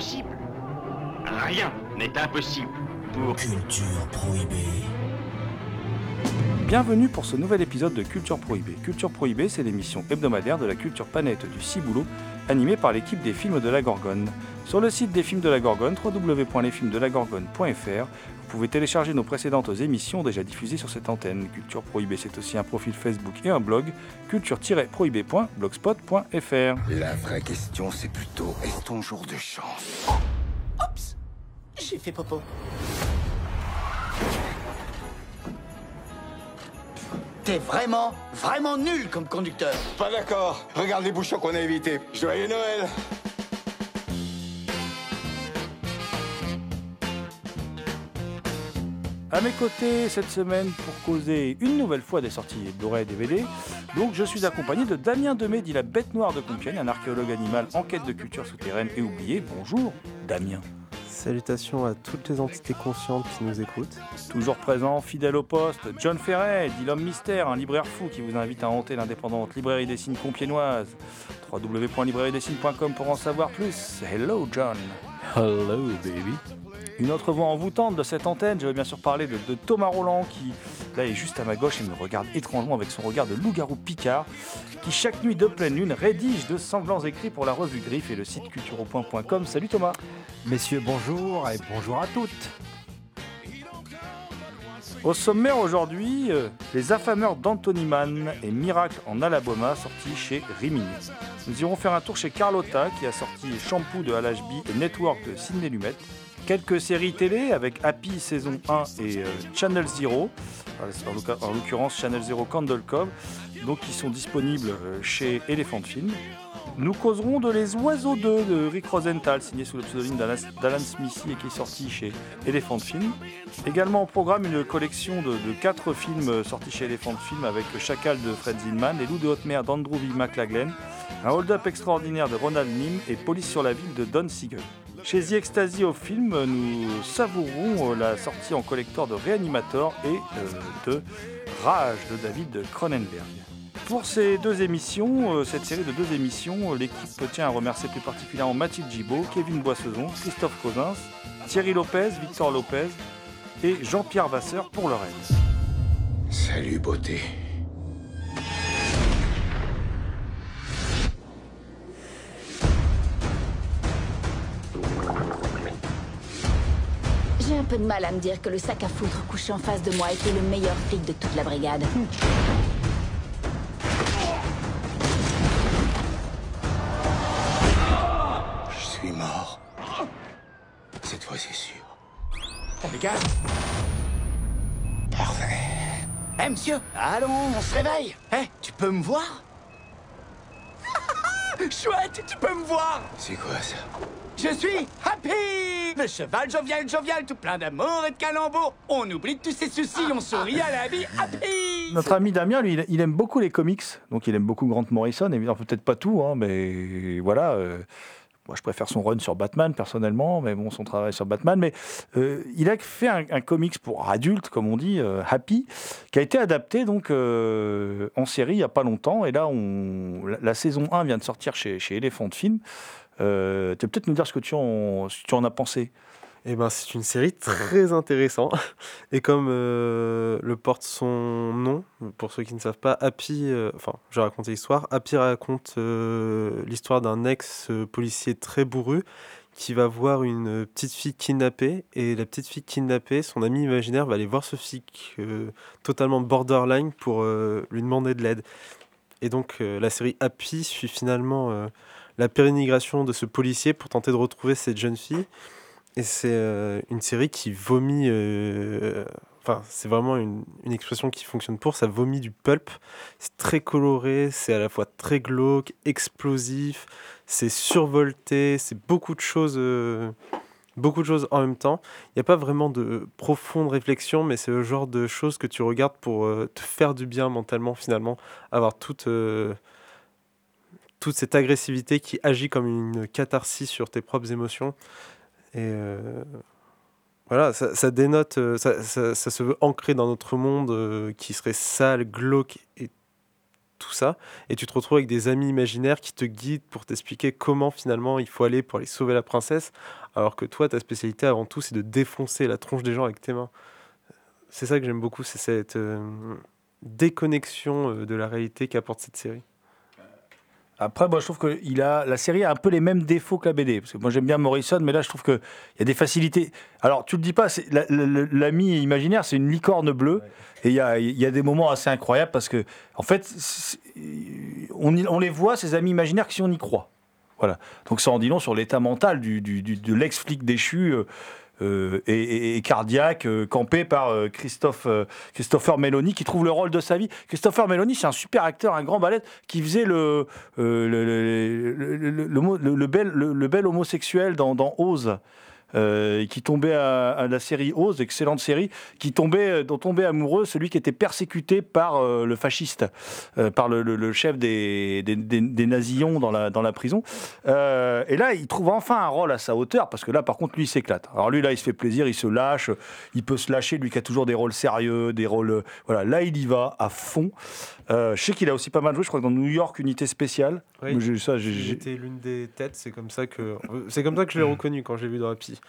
Impossible Rien n'est impossible pour... Culture prohibée. Bienvenue pour ce nouvel épisode de Culture Prohibée. Culture Prohibée, c'est l'émission hebdomadaire de la culture planète du Ciboulot, animée par l'équipe des films de la Gorgone. Sur le site des films de la Gorgone, www.lesfilmsdelagorgone.fr, vous pouvez télécharger nos précédentes émissions déjà diffusées sur cette antenne. Culture Prohibée, c'est aussi un profil Facebook et un blog, culture-prohibée.blogspot.fr. La vraie question, c'est plutôt est-ce ton jour de chance? Oups J'ai fait popo. T'es vraiment, vraiment nul comme conducteur. Pas d'accord. Regarde les bouchons qu'on a évités. Joyeux Noël À mes côtés cette semaine pour causer une nouvelle fois des sorties Blu-ray et DVD, donc je suis accompagné de Damien Demé, dit la bête noire de Compiègne, un archéologue animal en quête de culture souterraine et oubliée. Bonjour Damien. Salutations à toutes les entités conscientes qui nous écoutent. Toujours présent, fidèle au poste, John Ferret, dit l'homme mystère, un libraire fou qui vous invite à hanter l'indépendante librairie des signes compiénoise. www.librairiedessignes.com pour en savoir plus. Hello John. Hello baby. Une autre voix envoûtante de cette antenne, je veux bien sûr parler de, de Thomas Roland qui là est juste à ma gauche et me regarde étrangement avec son regard de loup-garou picard qui chaque nuit de pleine lune rédige de sanglants écrits pour la revue Griffe et le site cultureau.com. Salut Thomas. Messieurs, bonjour et bonjour à toutes. Au sommaire aujourd'hui, euh, Les affameurs d'Anthony Mann et Miracle en Alabama sortis chez Rimini. Nous irons faire un tour chez Carlotta qui a sorti Shampoo de Al Ashby et Network de Sidney Lumet. Quelques séries télé avec Happy saison 1 et euh, Channel Zero, en l'oc- en l'occurrence Channel Zero Candle Cove, donc qui sont disponibles euh, chez Elephant Film. Nous causerons de Les Oiseaux 2 de Rick Rosenthal, signé sous le pseudonyme d'Alan Smithy et qui est sorti chez Elephant Film. Également au programme une collection de, de quatre films sortis chez Elephant Film avec Chacal de Fred Zinman, Les Loups de haute mer d'Andrew V. McLaglen, Un hold-up extraordinaire de Ronald Nim et Police sur la ville de Don Siegel. Chez The Ecstasy au film, nous savourons euh, la sortie en collector de Reanimator et euh, de Rage de David Cronenberg. Pour ces deux émissions, euh, cette série de deux émissions, l'équipe tient à remercier plus particulièrement Mathilde Gibaud, Kevin Boissezon, Christophe Cosins, Thierry Lopez, Victor Lopez et Jean-Pierre Vasseur pour leur aide. Salut, beauté. Peu de mal à me dire que le sac à foutre couché en face de moi était le meilleur flic de toute la brigade. Je suis mort. Cette fois, c'est sûr. Les gars Parfait. Eh monsieur Allons, on se réveille Eh, tu peux me voir? Chouette, tu peux me voir C'est quoi ça? Je suis Happy Le cheval jovial, jovial, tout plein d'amour et de calembours. On oublie tous ses soucis, on sourit à la vie. Happy Notre ami Damien, lui, il- aime beaucoup les comics, donc il aime beaucoup Grant Morrison, évidemment peut-être pas tout, hein, mais voilà. euh, moi, je préfère son run sur Batman personnellement, mais bon, son travail sur Batman. Mais euh, il a fait un, comics pour adultes, comme on dit, euh, Happy, qui a été adapté donc en série il y a pas longtemps. Et là, la saison 1 vient de sortir chez, chez Elephant Film. Euh, tu peux peut-être nous dire ce que tu en, as pensé? Eh ben, c'est une série très intéressante. Et comme euh, le porte son nom, pour ceux qui ne savent pas, Happy, euh, enfin, je vais raconter l'histoire. Happy raconte l'histoire d'un ex-policier très bourru qui va voir une petite fille kidnappée. Et la petite fille kidnappée, son ami imaginaire va aller voir ce flic totalement borderline pour lui demander de l'aide. Et donc, la série Happy suit finalement la pérénigration de ce policier pour tenter de retrouver cette jeune fille. Et c'est euh, une série qui vomit euh, enfin, c'est vraiment une, expression qui fonctionne pour. Ça vomit du pulp. C'est très coloré, c'est à la fois très glauque, explosif, c'est survolté, c'est beaucoup de choses. euh, beaucoup de choses en même temps. Il n'y a pas vraiment de profonde réflexion, mais c'est le genre de choses que tu regardes pour te faire du bien mentalement, finalement. Avoir toute, toute cette agressivité qui agit comme une catharsis sur tes propres émotions. Et euh, voilà, ça, dénote, euh, ça, ça- se veut ancré dans notre monde euh, qui serait sale, glauque et tout ça. Et tu te retrouves avec des amis imaginaires qui te guident pour t'expliquer comment finalement il faut aller pour aller sauver la princesse, alors que toi, ta spécialité avant tout, c'est de défoncer la tronche des gens avec tes mains. C'est ça que j'aime beaucoup, c'est cette déconnexion de la réalité qu'apporte cette série. Après, moi, je trouve que il a, la série a un peu les mêmes défauts que la BD. Parce que moi, j'aime bien Morrison, mais là, je trouve qu'il y a des facilités. Alors, tu le dis pas, l'ami imaginaire, c'est une licorne bleue. Et il y a, il y a des moments assez incroyables parce que, en fait, on, les voit, ces amis imaginaires, que si on y croit. Voilà. Donc, ça en dit long sur l'état mental du, du- du- de l'ex-flic déchu. euh, euh, et, cardiaque, euh, campé par euh, Christophe, Christopher Meloni, qui trouve le rôle de sa vie. Christopher Meloni, c'est un super acteur, un grand ballet, qui faisait le, le, le, le- bel, bel homosexuel dans, dans Oz. Euh, qui tombait à, la série Oz, excellente série, qui tombait, dont tombait amoureux celui qui était persécuté par euh, le fasciste, euh, par le, chef des, des, des- nazillons dans la, dans la prison. Euh, et là, il trouve enfin un rôle à sa hauteur, parce que là, par contre, lui, il s'éclate. Alors lui, là, il se fait plaisir, il se lâche, il peut se lâcher, lui qui a toujours des rôles sérieux, des rôles... euh, Voilà, là, il y va à fond. Euh, je sais qu'il a aussi pas mal joué, je crois dans New York, Unité Spéciale. Oui. Mais j'ai- ça, J'étais l'une des têtes, c'est comme ça que c'est comme ça que je l'ai reconnu quand j'ai vu dans Happy.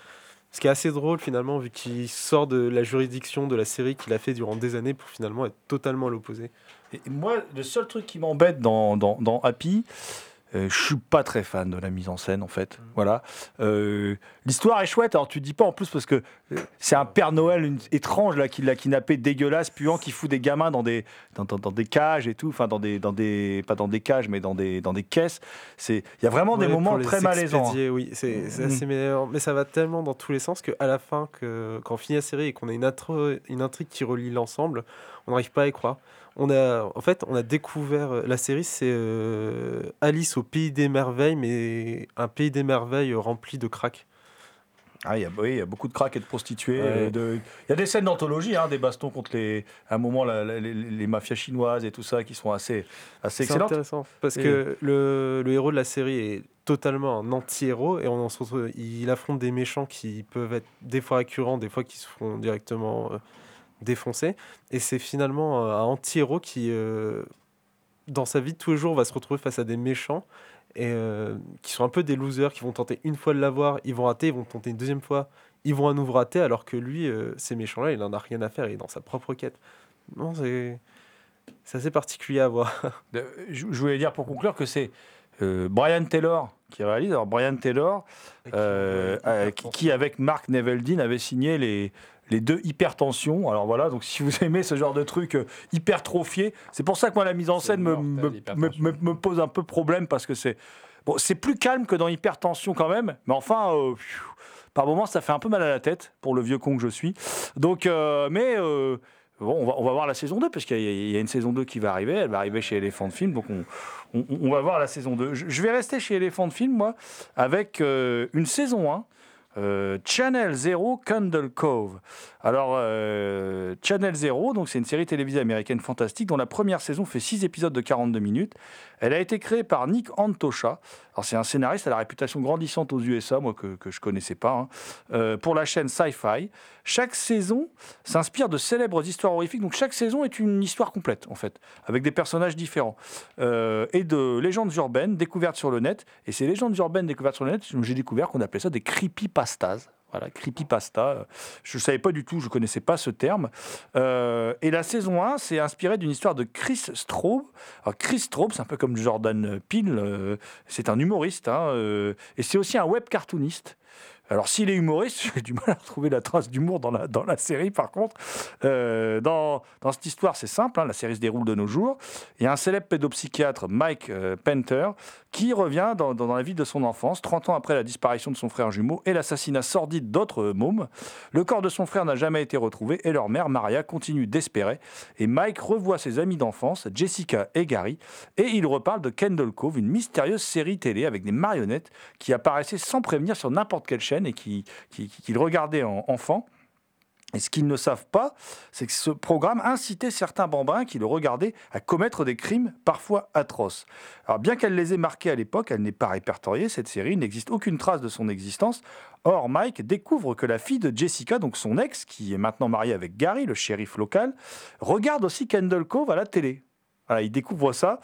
Ce qui est assez drôle finalement, vu qu'il sort de la juridiction de la série qu'il a fait durant des années pour finalement être totalement à l'opposé. Et moi, le seul truc qui m'embête dans, dans, dans Happy, euh, je suis pas très fan de la mise en scène en fait. Voilà. Euh, L'histoire est chouette. Alors tu dis pas en plus parce que euh, c'est un Père Noël une- étrange là qui l'a kidnappé, dégueulasse, puant, qui fout des gamins dans des dans, dans- dans des cages et tout. Enfin dans des dans des pas dans des cages mais dans des dans des caisses. C'est il y a vraiment des moments très malaisants. hein. Oui, c'est c'est Mhm. assez. Mais ça va tellement dans tous les sens qu'à la fin, que, quand on finit la série et qu'on a une, intro- une intrigue qui relie l'ensemble, on n'arrive pas à y croire. On a, en fait, on a découvert euh, la série, c'est euh, Alice au pays des merveilles, mais un pays des merveilles euh, rempli de crack. Ah, il y a, oui, il y a beaucoup de craques et de prostituées. Ouais. de- Il y a des scènes d'anthologie, hein, des bastons contre les, à un moment la- la- les, les mafias chinoises et tout ça qui sont assez, assez C'est excellentes. intéressant parce Et- que le, le héros de la série est totalement un anti-héros et on en se retrouve, il affronte des méchants qui peuvent être des fois récurrents, des fois qui se font directement euh, défoncer. Et c'est finalement euh, un anti-héros qui, euh, dans sa vie de tous les jours, va se retrouver face à des méchants et euh, qui sont un peu des losers, qui vont tenter une fois de l'avoir, ils vont rater, ils vont tenter une deuxième fois, ils vont à nouveau rater, alors que lui, euh, ces méchants-là, il en a rien à faire, il est dans sa propre quête. Non, c'est c'est assez particulier à voir. Je, voulais dire pour conclure que c'est euh, Brian Taylor qui réalise. Alors Brian Taylor, qui, qui, avec Mark Neveldine avait signé les, les deux hypertensions. Alors voilà, donc si vous aimez ce genre de truc euh, hypertrophié, c'est pour ça que moi la mise en scène me, mortel, me, me- me pose un peu problème parce que c'est bon, c'est plus calme que dans hypertension quand même, mais enfin. euh, par moments, ça fait un peu mal à la tête pour le vieux con que je suis. Donc, euh, mais euh, bon, on va, on va voir la saison 2 parce qu'il y, y a une saison 2 qui va arriver. Elle va arriver chez Elephant Film, donc on, on, on va voir la saison 2. Je, je vais rester chez Elephant Film, moi, avec euh, une saison 1. Euh, Channel Zero Candle Cove. Alors, euh, Channel Zero, donc c'est une série télévisée américaine fantastique dont la première saison fait 6 épisodes de 42 minutes. Elle a été créée par Nick Antosha. Alors, c'est un scénariste à la réputation grandissante aux USA, moi que, que je connaissais pas, hein, euh, pour la chaîne Sci-Fi. Chaque saison s'inspire de célèbres histoires horrifiques. Donc, chaque saison est une histoire complète, en fait, avec des personnages différents euh, et de légendes urbaines découvertes sur le net. Et ces légendes urbaines découvertes sur le net, j'ai découvert qu'on appelait ça des creepypastas. Voilà, creepypasta. Je ne savais pas du tout, je ne connaissais pas ce terme. Euh, et la saison 1, c'est inspiré d'une histoire de Chris Straub. Chris Straub, c'est un peu comme Jordan Peele, euh, c'est un humoriste, hein, euh, et c'est aussi un web cartooniste. Alors, s'il est humoriste, j'ai du mal à retrouver la trace d'humour dans la, série, par contre. Dans, dans cette histoire, c'est simple, hein, la série se déroule de nos jours. Il y a un célèbre pédopsychiatre, Mike euh, Penter, qui revient dans, la vie de son enfance, 30 ans après la disparition de son frère jumeau et l'assassinat sordide d'autres mômes. Le corps de son frère n'a jamais été retrouvé et leur mère, Maria, continue d'espérer. Et Mike revoit ses amis d'enfance, Jessica et Gary, et il reparle de Kendall Cove, une mystérieuse série télé avec des marionnettes qui apparaissaient sans prévenir sur n'importe quelle chaîne et qu'il qui, qui, regardait en enfant. Et ce qu'ils ne savent pas, c'est que ce programme incitait certains bambins qui le regardaient à commettre des crimes parfois atroces. Alors bien qu'elle les ait marqués à l'époque, elle n'est pas répertoriée, cette série, n'existe aucune trace de son existence. Or, Mike découvre que la fille de Jessica, donc son ex, qui est maintenant mariée avec Gary, le shérif local, regarde aussi Kendall Cove à la télé. Voilà, il découvre ça.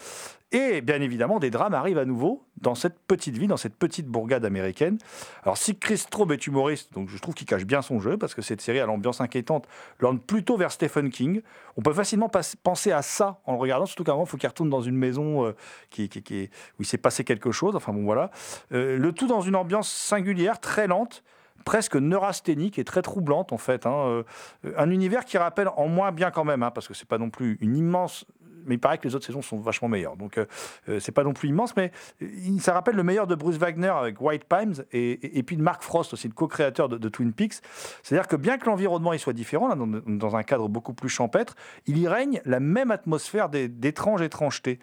Et bien évidemment, des drames arrivent à nouveau dans cette petite ville, dans cette petite bourgade américaine. Alors, si Chris Straub est humoriste, donc je trouve qu'il cache bien son jeu, parce que cette série à l'ambiance inquiétante l'orne plutôt vers Stephen King. On peut facilement penser à ça en le regardant, surtout qu'à un moment, il faut qu'il retourne dans une maison euh, qui, qui, où il s'est passé quelque chose. Enfin bon, voilà. Euh, le tout dans une ambiance singulière, très lente presque neurasthénique et très troublante en fait. Hein. Euh, un univers qui rappelle en moins bien quand même, hein, parce que c'est pas non plus une immense mais il paraît que les autres saisons sont vachement meilleures. Donc, euh, euh, c'est pas non plus immense, mais ça rappelle le meilleur de Bruce Wagner avec White Pimes et, puis de Mark Frost aussi, le co-créateur de, Twin Peaks. C'est-à-dire que bien que l'environnement il soit différent, dans, un cadre beaucoup plus champêtre, il y règne la même atmosphère d'étrange étrangeté.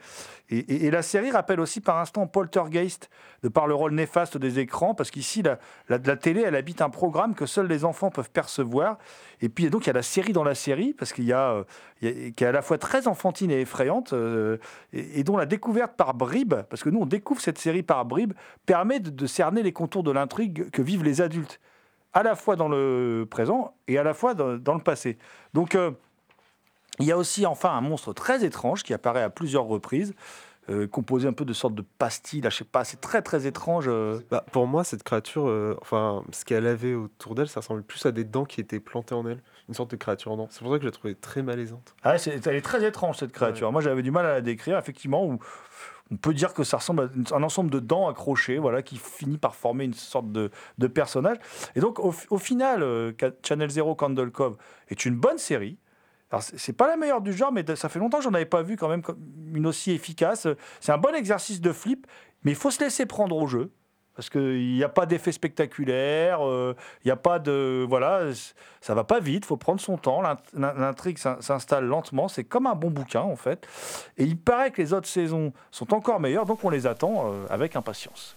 Et, la série rappelle aussi par instant Poltergeist, de par le rôle néfaste des écrans, parce qu'ici, la, la, la, télé, elle habite un programme que seuls les enfants peuvent percevoir. Et puis, donc, il y a la série dans la série, parce qu'il y a, euh, qui est à la fois très enfantine et effrayante, euh, et, dont la découverte par bribes, parce que nous, on découvre cette série par bribes, permet de, cerner les contours de l'intrigue que vivent les adultes, à la fois dans le présent et à la fois dans, le passé. Donc, euh, il y a aussi enfin un monstre très étrange qui apparaît à plusieurs reprises. Euh, composé un peu de sortes de pastilles, là, je sais pas, c'est très très étrange. Bah, pour moi, cette créature, enfin, ce qu'elle avait autour d'elle, ça ressemble plus à des dents qui étaient plantées en elle, une sorte de créature en. C'est pour ça que je la trouvais très malaisante. Ah, c'est, elle est très étrange cette créature. Moi, j'avais du mal à la décrire, effectivement. Où on peut dire que ça ressemble à un ensemble de dents accrochées, voilà, qui finit par former une sorte de, de personnage. Et donc, au, au final, Channel Zero Candle Cove est une bonne série c'est pas la meilleure du genre, mais ça fait longtemps que j'en avais pas vu quand même une aussi efficace. C'est un bon exercice de flip, mais il faut se laisser prendre au jeu. Parce qu'il n'y a pas d'effet spectaculaire, euh, il n'y a pas de. Voilà, ça va pas vite, faut prendre son temps. L'intrigue s'installe lentement, c'est comme un bon bouquin en fait. Et il paraît que les autres saisons sont encore meilleures, donc on les attend euh, avec impatience.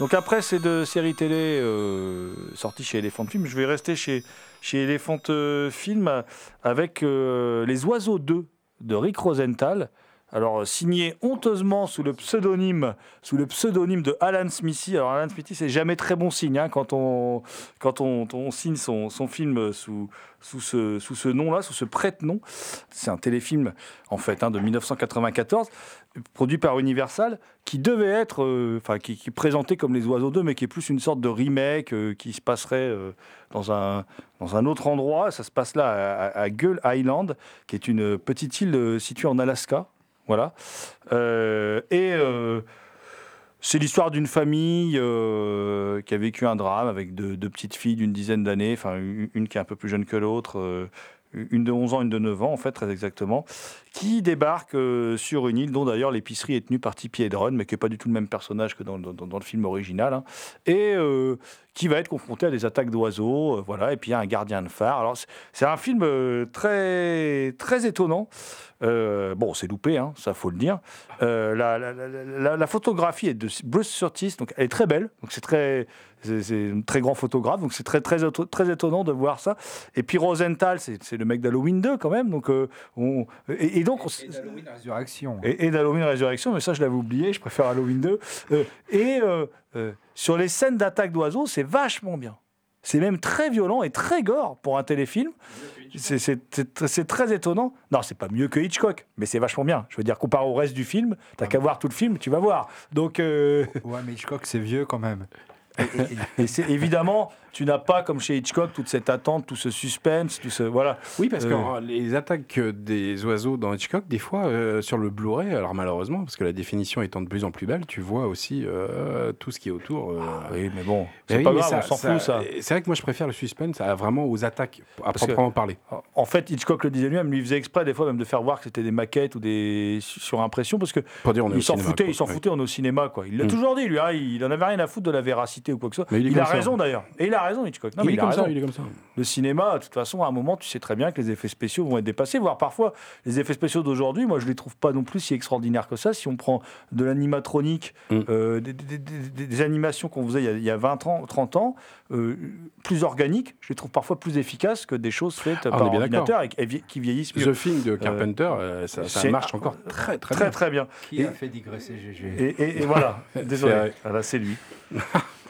Donc après ces deux séries télé euh, sorties chez Elephant Film, je vais rester chez, chez Elephant euh, Film avec euh, Les Oiseaux 2 de Rick Rosenthal. Alors signé honteusement sous le pseudonyme, sous le pseudonyme de Alan Smithy. Alors Alan Smithy, c'est jamais très bon signe hein, quand on quand on, signe son, son, film sous sous ce sous ce nom-là, sous ce prête-nom. C'est un téléfilm en fait hein, de 1994 produit par Universal, qui devait être, euh, enfin, qui, qui, présentait comme Les Oiseaux 2, mais qui est plus une sorte de remake euh, qui se passerait euh, dans, un, dans un autre endroit. Ça se passe là, à Gull Island, qui est une petite île située en Alaska. Voilà. et c'est l'histoire d'une famille qui a vécu un drame avec deux, petites filles d'une dizaine d'années, enfin, une, qui est un peu plus jeune que l'autre une de 11 ans, une de 9 ans, en fait, très exactement, qui débarque euh, sur une île dont d'ailleurs l'épicerie est tenue par Tippi Hedron, mais qui n'est pas du tout le même personnage que dans, dans, le film original, hein, et euh, qui va être confronté à des attaques d'oiseaux, euh, voilà, et puis il un gardien de phare. Alors c'est un film très, très étonnant. Bon, c'est loupé, hein, ça faut le dire. La, la, la, la, photographie est de Bruce Surtis, donc elle est très belle, donc c'est très, c'est un très grand photographe, donc c'est très, très, très étonnant de voir ça. Et puis Rosenthal, c'est le mec d'Halloween 2 quand même, donc euh, on, et, et, donc et, et d'Halloween Résurrection. Et, et d'Halloween Résurrection, mais ça je l'avais oublié, je préfère Halloween 2. Euh, et euh, sur les scènes d'attaque d'oiseaux, c'est vachement bien. C'est même très violent et très gore pour un téléfilm. C'est très étonnant. Non, c'est pas mieux que Hitchcock, mais c'est vachement bien. Je veux dire, comparé au reste du film, t'as qu'à voir tout le film, tu vas voir. Donc, euh... ouais, mais Hitchcock, c'est vieux quand même. Et, c'est évidemment, tu n'as pas comme chez Hitchcock toute cette attente, tout ce suspense, tout ce voilà. Oui, parce que euh... les attaques des oiseaux dans Hitchcock, des fois euh, sur le Blu-ray, alors malheureusement, parce que la définition étant de plus en plus belle, tu vois aussi euh, tout ce qui est autour. Ah, oui, mais bon, c'est oui, pas grave, ça, on s'en fout ça. C'est vrai que moi je préfère le suspense à vraiment aux attaques à parce proprement parler. En fait, Hitchcock le disait lui-même, lui faisait exprès des fois même de faire voir que c'était des maquettes ou des surimpressions parce que Pour dire, on est il s'en cinéma, foutait, quoi. il s'en foutait, on est au cinéma quoi. Il l'a Mm. toujours dit lui, hein, il en avait rien à foutre de la véracité ou quoi que ce soit. Mais il il a raison d'ailleurs. Et il a raison Hitchcock. Non, il mais est il a comme raison. ça, il est comme ça. Le cinéma, de toute façon, à un moment, tu sais très bien que les effets spéciaux vont être dépassés, voire parfois les effets spéciaux d'aujourd'hui, moi je les trouve pas non plus si extraordinaires que ça. Si on prend de l'animatronique, Mm. euh, des, des- des- des animations qu'on faisait il y a, il y a 20 ans, 30 ans, euh, plus organiques, je les trouve parfois plus efficaces que des choses faites Ah, par ordinateur et, et vie- qui vieillissent mieux. The Thing de Carpenter, euh, ça, ça marche encore très très, Très bien. très bien. Qui Et- a fait digresser GG Et, et- et voilà, désolé, voilà, c'est lui.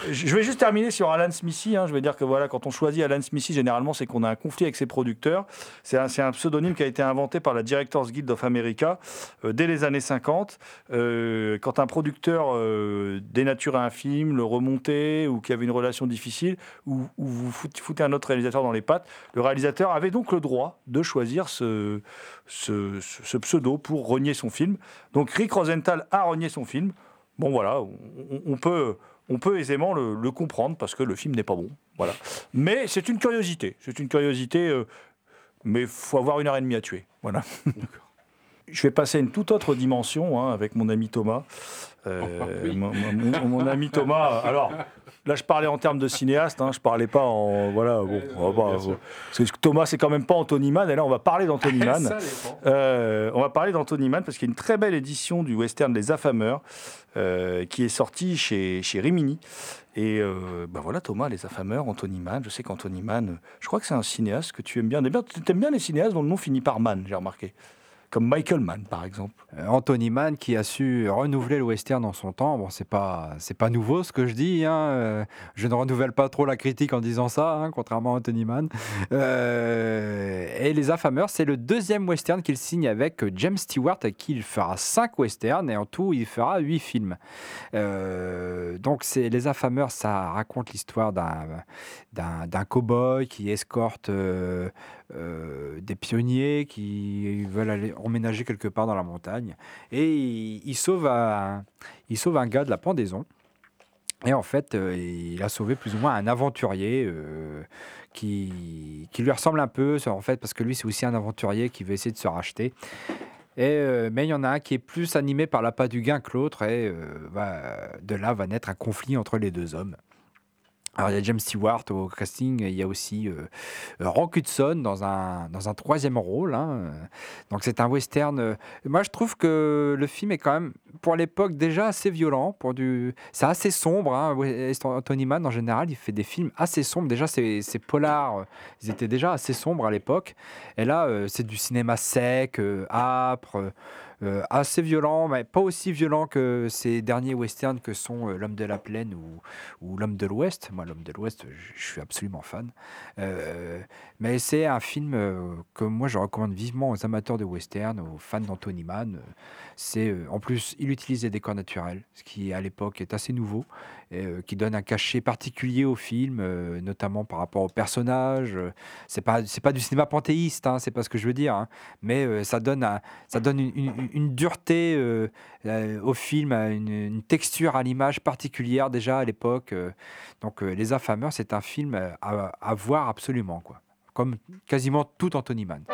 Je vais juste terminer sur Alan Smithy. hein. Je vais dire que voilà, quand on choisit Alan Smithy, généralement, c'est qu'on a un conflit avec ses producteurs. C'est un, pseudonyme qui a été inventé par la Directors Guild of America euh, dès les années 50. Euh, quand un producteur euh, dénaturait un film, le remontait ou qui avait une relation difficile, ou, ou vous fout- foutez un autre réalisateur dans les pattes, le réalisateur avait donc le droit de choisir ce, pseudo pour renier son film. Donc Rick Rosenthal a renié son film. Bon voilà, on peut, on peut aisément le, le comprendre parce que le film n'est pas bon. Voilà. Mais c'est une curiosité. C'est une curiosité, euh, mais faut avoir une heure et demie à tuer. Voilà. Je vais passer à une toute autre dimension hein, avec mon ami Thomas. Euh, Oui. mon, mon- mon ami Thomas. Alors là, je parlais en termes de cinéaste. Hein, je parlais pas en voilà. Bon, on va pas- bien sûr. parce que Thomas, c'est quand même pas Anthony Mann. Et là, on va parler d'Anthony Mann. Euh, on va parler d'Anthony Mann parce qu'il y a une très belle édition du western Les Affameurs euh, qui est sortie chez, chez Rimini. Et euh, ben voilà, Thomas, Les Affameurs, Anthony Mann. Je sais qu'Anthony Mann, je crois que c'est un cinéaste que tu aimes bien. Tu aimes bien les cinéastes dont le nom finit par Mann, j'ai remarqué. Comme Michael Mann, par exemple. Euh, Anthony Mann qui a su renouveler le western en son temps. Bon, c'est pas c'est pas nouveau ce que je dis. hein, euh, Je ne renouvelle pas trop la critique en disant ça, hein, contrairement à Anthony Mann. Euh, et les Affameurs, c'est le deuxième western qu'il signe avec James Stewart, avec qui il fera cinq westerns et en tout il fera huit films. Donc c'est les Affameurs, ça raconte l'histoire d'un d'un d'un cow-boy qui escorte euh, euh, des pionniers qui veulent aller emménager quelque part dans la montagne. Et il, il sauve un, un gars de la pendaison. Et en fait, euh, il a sauvé plus ou moins un aventurier euh, qui, qui lui ressemble un peu, en fait, parce que lui, c'est aussi un aventurier qui veut essayer de se racheter. Et, mais il y en a un qui est plus animé par l'appât du gain que l'autre, et de là va naître un conflit entre les deux hommes. Alors, il y a James Stewart au casting, il y a aussi euh, euh, Rock Hudson dans un, dans un troisième rôle. hein. Donc, c'est un western. euh, Moi, je trouve que le film est quand même, pour l'époque, déjà assez violent. Pour du... C'est assez sombre. Hein. Anthony Mann, en général, il fait des films assez sombres? Déjà, ces ces polars, euh, ils étaient déjà assez sombres à l'époque. Et là, euh, c'est du cinéma sec, euh, âpre. Euh, assez violent, mais pas aussi violent que ces derniers westerns que sont euh, L'homme de la plaine ou, L'homme de l'Ouest. Moi, L'homme de l'Ouest, je suis absolument fan. Euh, mais c'est un film euh, que moi je recommande vivement aux amateurs de western, aux fans d'Anthony Mann. C'est en plus, il utilise des décors naturels, ce qui à l'époque est assez nouveau, euh, qui donne un cachet particulier au film, euh, notamment par rapport aux personnages. Euh, C'est pas c'est pas du cinéma panthéiste, hein, c'est pas ce que je veux dire, hein, mais ça donne ça donne une, dureté au film, une, texture à l'image particulière déjà à l'époque. donc Les Affameurs, c'est un film à, à voir absolument quoi, comme quasiment tout Anthony Mann.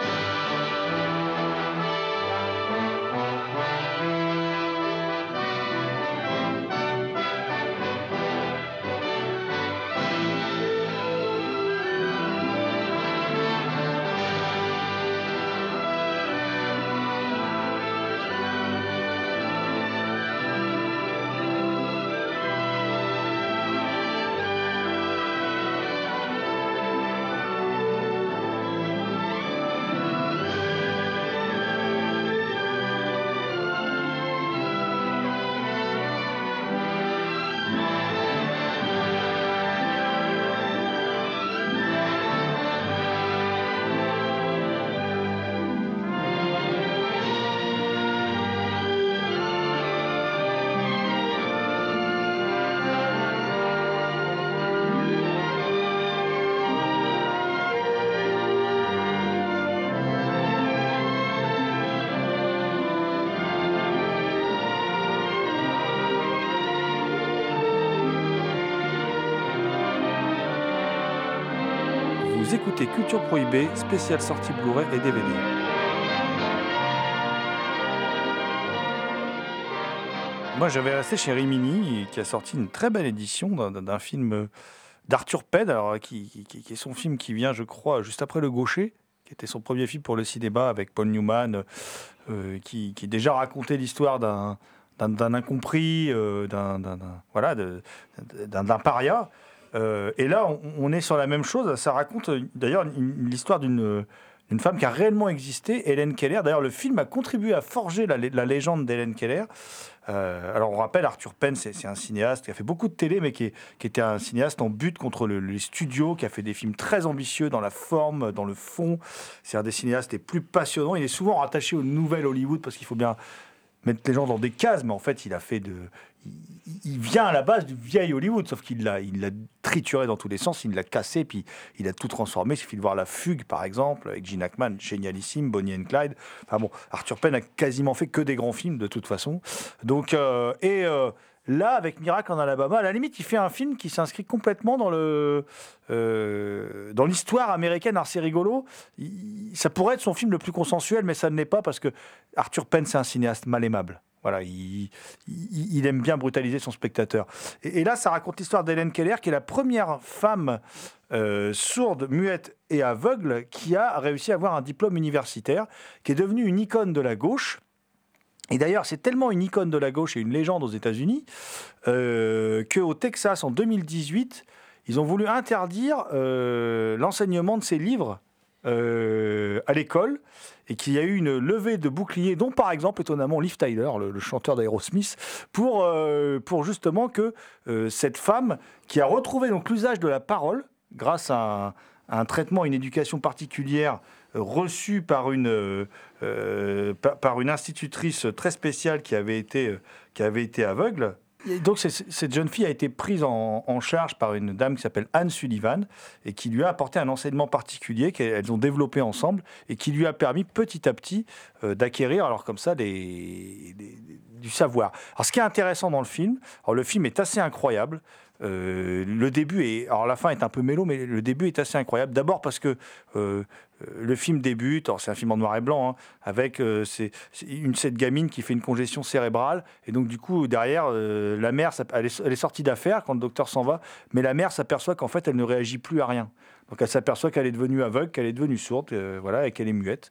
Écoutez Culture Prohibée, spéciale sortie Blu-ray et DVD. Moi, j'avais resté chez Rimini, qui a sorti une très belle édition d'un- film d'Arthur Penn, alors, qui, est son film qui vient, je crois, juste après Le Gaucher, qui était son premier film pour le cinéma avec Paul Newman, euh, qui, qui déjà racontait l'histoire d'un incompris, euh, d'un voilà, d'un paria. Euh, et là, on, on est sur la même chose. Ça raconte d'ailleurs l'histoire d'une femme qui a réellement existé, Hélène Keller. D'ailleurs, le film a contribué à forger la, lé- la légende d'Hélène Keller. Euh, alors, on rappelle, Arthur Penn, c'est un cinéaste qui a fait beaucoup de télé, mais qui était un cinéaste en but contre le- les studios, qui a fait des films très ambitieux dans la forme, dans le fond. C'est un des cinéastes les plus passionnants. Il est souvent rattaché au nouvel Hollywood, parce qu'il faut bien mettre les gens dans des cases, mais en fait, il a fait de. Il, vient à la base du vieil Hollywood, sauf qu'il l'a, il l'a trituré dans tous les sens, il l'a cassé, puis il a tout transformé. Il suffit de voir La Fugue, par exemple, avec Gene Hackman, génialissime, Bonnie and Clyde. Enfin bon, Arthur Penn a quasiment fait que des grands films, de toute façon. Donc, euh, et euh, là, avec Miracle en Alabama, à la limite, il fait un film qui s'inscrit complètement dans le. euh, dans l'histoire américaine. Alors, c'est rigolo. Ça pourrait être son film le plus consensuel, mais ça ne l'est pas parce que Arthur Penn, c'est un cinéaste mal aimable. Voilà, il, aime bien brutaliser son spectateur. Et, là, ça raconte l'histoire d'Hélène Keller, qui est la première femme euh, sourde, muette et aveugle qui a réussi à avoir un diplôme universitaire, qui est devenue une icône de la gauche. Et d'ailleurs, c'est tellement une icône de la gauche et une légende aux États-Unis euh, qu'au Texas, en 2018, ils ont voulu interdire euh, l'enseignement de ces livres euh, à l'école et qu'il y a eu une levée de boucliers, dont par exemple, étonnamment, Liv Tyler, le, chanteur d'Aerosmith, pour, euh, pour justement que euh, cette femme qui a retrouvé l'usage de la parole grâce à un, traitement, une éducation particulière reçue par une, par, une institutrice très spéciale qui avait été, qui avait été aveugle. Donc cette jeune fille a été prise en, charge par une dame qui s'appelle Anne Sullivan et qui lui a apporté un enseignement particulier qu'elles ont développé ensemble et qui lui a permis petit à petit euh, d'acquérir alors comme ça du savoir. Alors ce qui est intéressant dans le film, alors le film est assez incroyable. Euh, le début est, alors la fin est un peu mélo, mais le début est assez incroyable. D'abord parce que euh, le film débute, alors c'est un film en noir et blanc, hein, avec euh, c'est- une cette gamine qui fait une congestion cérébrale, et donc du coup derrière la mère, elle est, sortie d'affaires quand le docteur s'en va, mais la mère s'aperçoit qu'en fait elle ne réagit plus à rien. Donc elle s'aperçoit qu'elle est devenue aveugle, qu'elle est devenue sourde, voilà, et qu'elle est muette.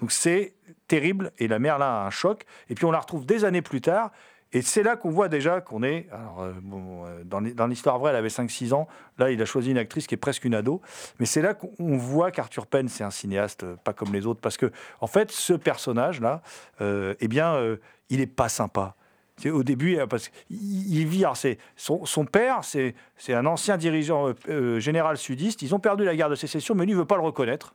Donc c'est terrible, et la mère là a un choc. Et puis on la retrouve des années plus tard. Et c'est là qu'on voit déjà qu'on est. Alors, euh, euh, dans l'hi- dans l'histoire vraie, elle avait 5-6 ans. Là, il a choisi une actrice qui est presque une ado. Mais c'est là qu'on voit qu'Arthur Penn, c'est un cinéaste euh, pas comme les autres. Parce que, en fait, ce personnage-là, eh bien, il est pas sympa. C'est au début, parce qu'il il vit. c'est- son, père, c'est un ancien dirigeant général sudiste. Ils ont perdu la guerre de sécession, mais lui ne veut pas le reconnaître.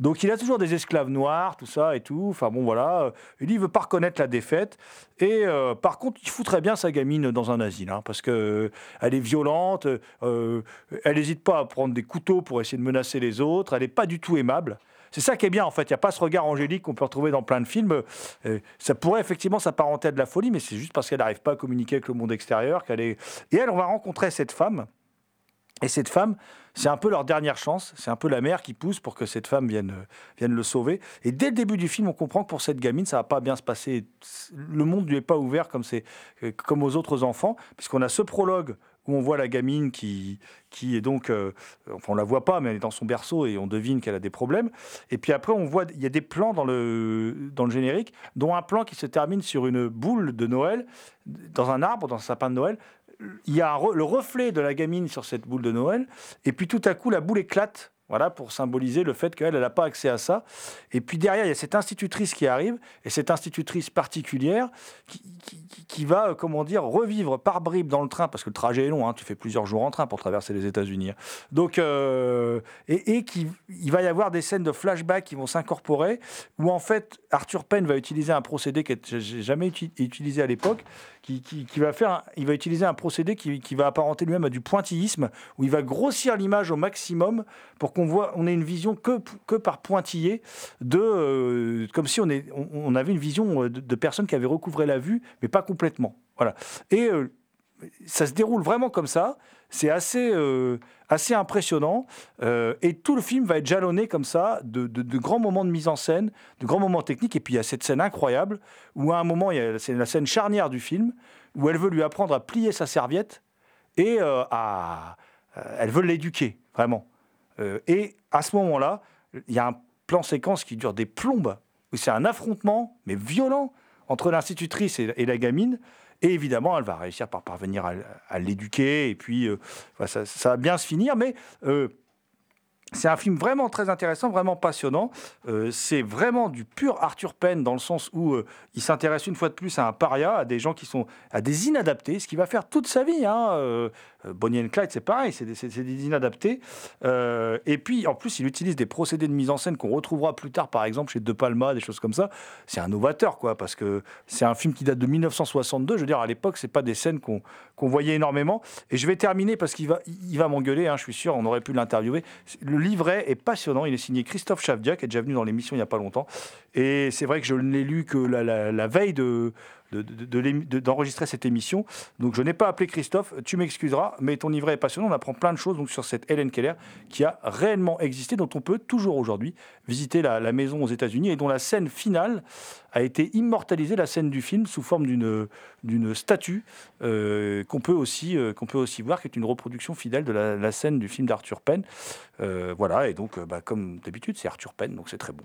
Donc il a toujours des esclaves noirs, tout ça et tout. Enfin bon, voilà. Lui, il veut pas reconnaître la défaite. Et euh, par contre, il foutrait bien sa gamine dans un asile, hein, parce que euh, elle est violente. euh, elle n'hésite pas à prendre des couteaux pour essayer de menacer les autres. Elle n'est pas du tout aimable. C'est ça qui est bien en fait. Il n'y a pas ce regard angélique qu'on peut retrouver dans plein de films. Euh, ça pourrait effectivement s'apparenter à de la folie, mais c'est juste parce qu'elle n'arrive pas à communiquer avec le monde extérieur qu'elle est. Et elle, on va rencontrer cette femme. Et cette femme, c'est un peu leur dernière chance. C'est un peu la mère qui pousse pour que cette femme vienne, euh, vienne le sauver. Et dès le début du film, on comprend que pour cette gamine, ça va pas bien se passer. Le monde lui est pas ouvert comme, c'est, euh, comme aux autres enfants, puisqu'on a ce prologue où on voit la gamine qui, qui est donc, euh, enfin on la voit pas, mais elle est dans son berceau et on devine qu'elle a des problèmes. Et puis après, on voit, il y a des plans dans le, dans le générique, dont un plan qui se termine sur une boule de Noël, dans un arbre, dans un sapin de Noël. Il y a le reflet de la gamine sur cette boule de Noël, et puis tout à coup, la boule éclate. Voilà, pour symboliser le fait qu'elle n'a pas accès à ça. Et puis derrière, il y a cette institutrice qui arrive, et cette institutrice particulière qui, va, euh, comment dire, revivre par bribes dans le train, parce que le trajet est long, hein, tu fais plusieurs jours en train pour traverser les États-Unis. hein. Donc, euh, et, qui, il va y avoir des scènes de flashback qui vont s'incorporer, où en fait, Arthur Penn va utiliser un procédé qui n'a jamais uti- utilisé à l'époque, qui, va faire, il va utiliser un procédé qui, qui va apparenter lui-même à du pointillisme, où il va grossir l'image au maximum pour qu'on voit, on ait une vision que, que par pointillé, de, euh, comme si on, est, on, avait une vision euh, de, de personnes qui avaient recouvré la vue, mais pas complètement. Voilà. Et euh, ça se déroule vraiment comme ça. C'est assez, euh, assez impressionnant. Euh, et tout le film va être jalonné comme ça de, de- grands moments de mise en scène, de grands moments techniques. Et puis il y a cette scène incroyable où à un moment, c'est la scène charnière du film, où elle veut lui apprendre à plier sa serviette et euh, à, elle veut l'éduquer, vraiment. Et à ce moment-là, il y a un plan séquence qui dure des plombes, où c'est un affrontement, mais violent, entre l'institutrice et la gamine. Et évidemment, elle va réussir par parvenir à, l'éduquer, et puis euh, ça, va bien se finir, mais euh, c'est un film vraiment très intéressant, vraiment passionnant. Euh, c'est vraiment du pur Arthur Penn dans le sens où il s'intéresse une fois de plus à un paria, à des gens qui sont à des inadaptés, ce qu'il va faire toute sa vie. Hein. Bonnie and Clyde, c'est pareil, c'est des, des inadaptés. Euh, et puis, en plus, il utilise des procédés de mise en scène qu'on retrouvera plus tard, par exemple, chez De Palma, des choses comme ça. C'est un novateur, quoi, parce que c'est un film qui date de 1962. Je veux dire, à l'époque, c'est pas des scènes qu'on voyait énormément. Et je vais terminer parce qu'il va, m'engueuler, hein, je suis sûr, on aurait pu l'interviewer. Le livret est passionnant. Il est signé Christophe Chavdia, qui est déjà venu dans l'émission il n'y a pas longtemps. Et c'est vrai que je ne l'ai lu que la veille de, d'enregistrer cette émission. Donc je n'ai pas appelé Christophe, tu m'excuseras, mais ton livret est passionnant. On apprend plein de choses donc, sur cette Helen Keller qui a réellement existé, dont on peut toujours aujourd'hui visiter la, maison aux États-Unis et dont la scène finale a été immortalisée, la scène du film, sous forme d'une, statue euh, qu'on, peut aussi, euh, qu'on peut aussi voir, qui est une reproduction fidèle de la, scène du film d'Arthur Penn. Euh, voilà, et donc, bah, comme d'habitude, c'est Arthur Penn, donc c'est très bon.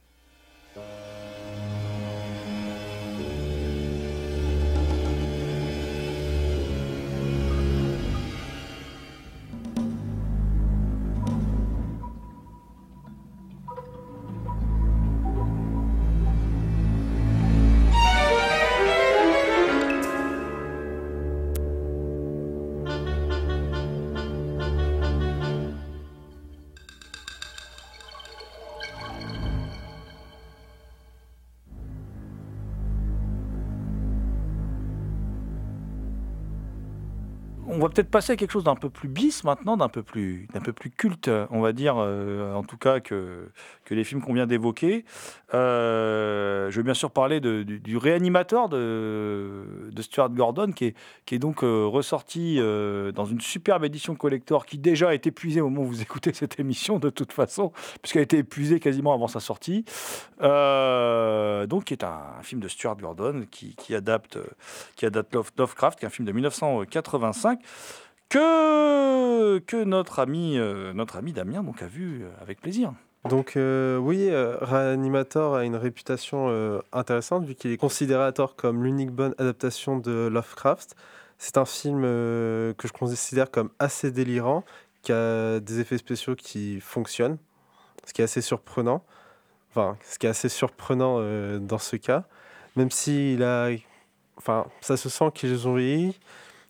Peut-être passer à quelque chose d'un peu plus bis maintenant, d'un peu plus, d'un peu plus culte, on va dire, euh, en tout cas que, que les films qu'on vient d'évoquer. Euh, je vais bien sûr parler du, réanimateur de, Stuart Gordon, qui est, est donc euh, ressorti euh, dans une superbe édition collector qui déjà été épuisée au moment où vous écoutez cette émission, de toute façon, puisqu'elle a été épuisée quasiment avant sa sortie. Donc, qui est un, film de Stuart Gordon qui, adapte, qui adapte Love- Lovecraft, qui est un film de 1985 que, que notre ami, notre ami Damien donc, a vu avec plaisir. Donc euh, oui, euh, Reanimator a une réputation euh, intéressante vu qu'il est considéré à tort comme l'unique bonne adaptation de Lovecraft. C'est un film euh, que je considère comme assez délirant, qui a des effets spéciaux qui fonctionnent, ce qui est assez surprenant. Enfin, ce qui est assez surprenant dans ce cas, même s'il a, enfin, ça se sent qu'ils ont vieilli.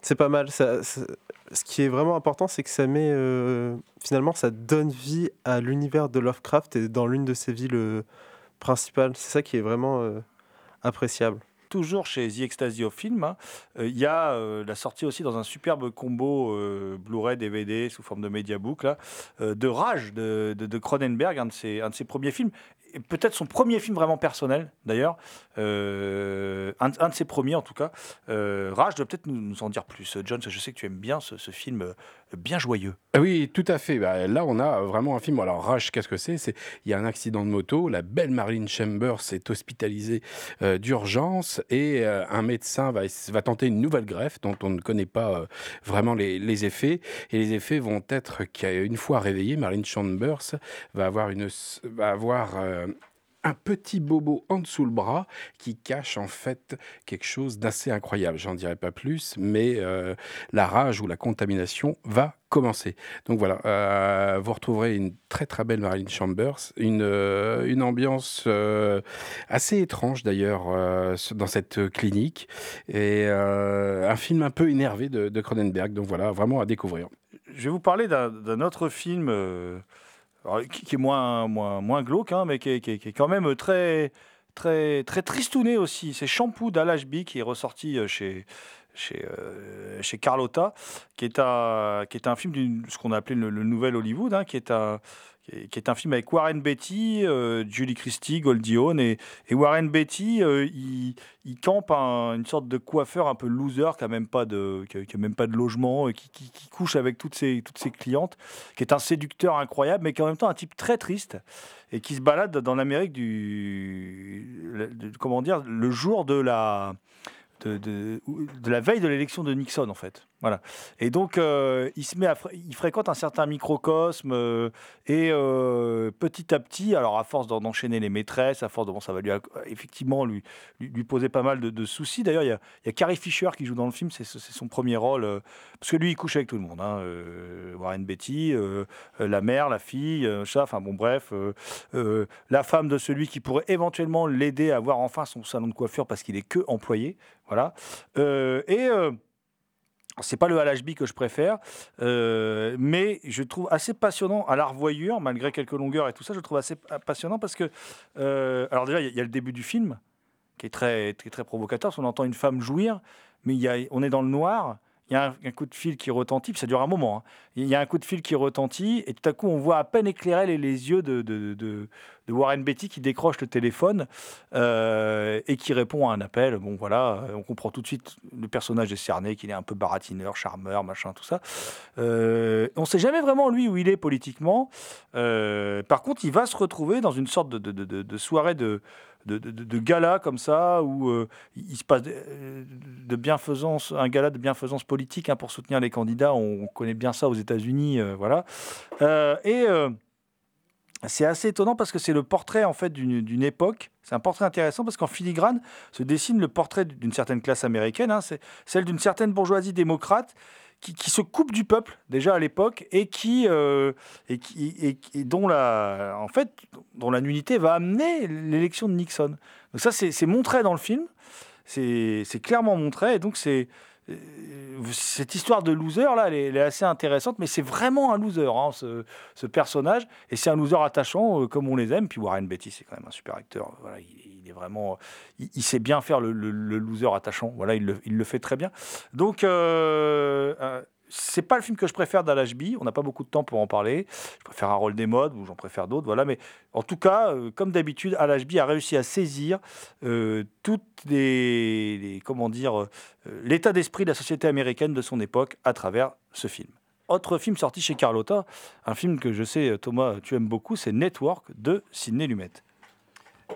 C'est pas mal. Ça- ce qui est vraiment important, c'est que ça met euh, finalement, ça donne vie à l'univers de Lovecraft et dans l'une de ses villes euh, principales. C'est ça qui est vraiment euh, appréciable. Toujours chez The Ecstasy of Film, hein, il y a la sortie aussi dans un superbe combo Blu-ray DVD sous forme de mediabook là, de Rage de, de, de Cronenberg, un de, ses, un de ses premiers films. Peut-être son premier film vraiment personnel, d'ailleurs. Euh, un, de ses premiers, en tout cas. Euh, Rage doit peut-être nous, en dire plus. John, je sais que tu aimes bien ce, film euh, bien joyeux. Ah Oui, tout à fait. Bah, là, on a vraiment un film. Alors, Rage, qu'est-ce que c'est? Il y a un accident de moto. La belle Marilyn Chambers est hospitalisée euh, d'urgence et un médecin va, tenter une nouvelle greffe dont on ne connaît pas vraiment les, effets. Et les effets vont être qu'une fois réveillée, Marilyn Chambers va avoir une va avoir un petit bobo en dessous le bras qui cache en fait quelque chose d'assez incroyable. J'en dirai pas plus, mais euh, la rage ou la contamination va commencer. Donc voilà, euh, vous retrouverez une très très belle Marilyn Chambers, une, euh, ambiance euh, assez étrange d'ailleurs euh, dans cette clinique, et euh, un film un peu énervé de, de Cronenberg. Donc voilà, vraiment à découvrir. Je vais vous parler d'un autre film euh, qui, est moins, moins, moins glauque, hein, mais qui est, qui est- qui est quand même très, très, très tristouné aussi. C'est Shampoo d'Al Ashby qui est ressorti euh, chez, chez, euh, chez Carlotta, qui est un, qui est un film de ce qu'on a appelé le, nouvel Hollywood, qui, est un, qui, est, un film avec Warren Beatty, euh, Julie Christie, Goldie Hawn. Et, et Warren Beatty, euh, il, il campe un- une sorte de coiffeur un peu loser qui n'a même, pas de- qui a- même pas de logement, qui, qui- qui couche avec toutes ses, toutes ses clientes, qui est un séducteur incroyable, mais qui est en même temps un type très triste et qui se balade dans l'Amérique du, comment dire, le jour de la de, la veille de l'élection de Nixon en fait. Voilà. Et donc euh, il se met à fr- il fréquente un certain microcosme euh, et euh, petit à petit, alors à force d'en- d'enchaîner les maîtresses, à force de bon, ça va lui effectivement lui, lui, poser pas mal de, soucis. D'ailleurs, il y a, Carrie Fisher qui joue dans le film, c'est son premier rôle parce que lui il couche avec tout le monde. hein, Warren euh, la mère, la fille, ça, enfin bon bref, la femme de celui qui pourrait éventuellement l'aider à avoir enfin son salon de coiffure parce qu'il est que employé, voilà. Et c'est pas le HB que je préfère, euh, mais je trouve assez passionnant à la revoyure, malgré quelques longueurs et tout ça, je trouve assez pa- passionnant parce que, euh, alors déjà, il y, a- le début du film qui est très, très, très provocateur, qu'on entend une femme jouir, mais y a, on est dans le noir, il y a un, coup de fil qui retentit, puis ça dure un moment, hein. il y a un coup de fil qui retentit, et tout à coup, on voit à peine éclairer les, yeux de, Warren Beatty qui décroche le téléphone euh, et qui répond à un appel. Bon, voilà, euh, on comprend tout de suite le personnage est cerné, qu'il est un peu baratineur, charmeur, machin, tout ça. Euh, on ne sait jamais vraiment lui où il est politiquement. Par contre, il va se retrouver dans une sorte de soirée de, de, de- de gala comme ça, où euh, il se passe de, de bienfaisance, un gala de bienfaisance politique hein, pour soutenir les candidats. On, connaît bien ça aux États-Unis, euh, voilà. Euh, et euh, c'est assez étonnant parce que c'est le portrait en fait d'une époque. C'est un portrait intéressant parce qu'en filigrane se dessine le portrait d'une certaine classe américaine. hein. Celle d'une certaine bourgeoisie démocrate qui, se coupe du peuple déjà à l'époque et qui euh, et qui et, dont la en fait dont la nullité va amener l'élection de Nixon. Donc ça c'est montré dans le film. C'est clairement montré et donc c'est euh, cette histoire de loser là, elle est, assez intéressante, mais c'est vraiment un loser, hein, ce, ce personnage, et c'est un loser attachant euh, comme on les aime. Puis Warren Beatty, c'est quand même un super acteur. Est vraiment, il, sait bien faire le, loser attachant. Voilà, il le, fait très bien. Donc euh, euh, c'est pas le film que je préfère d'Al-HB. On n'a pas beaucoup de temps pour en parler. Je préfère un rôle des modes ou j'en préfère d'autres. Voilà, mais en tout cas, euh, comme d'habitude, Al-HB a réussi à saisir euh, toutes les, comment dire, l'état d'esprit de la société américaine de son époque à travers ce film. Autre film sorti chez Carlotta, un film que je sais, Thomas, tu aimes beaucoup, c'est Network de Sidney Lumet.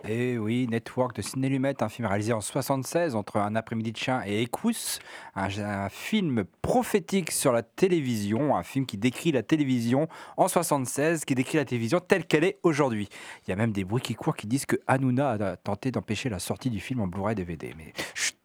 Et oui, Network de Sidney Lumet, un film réalisé en 76 entre Un après-midi de chien et Écousse, un, un film prophétique sur la télévision, un film qui décrit la télévision en 76, qui décrit la télévision telle qu'elle est aujourd'hui. Il y a même des bruits qui courent qui disent que Hanouna a tenté d'empêcher la sortie du film en Blu-ray DVD. Mais chut.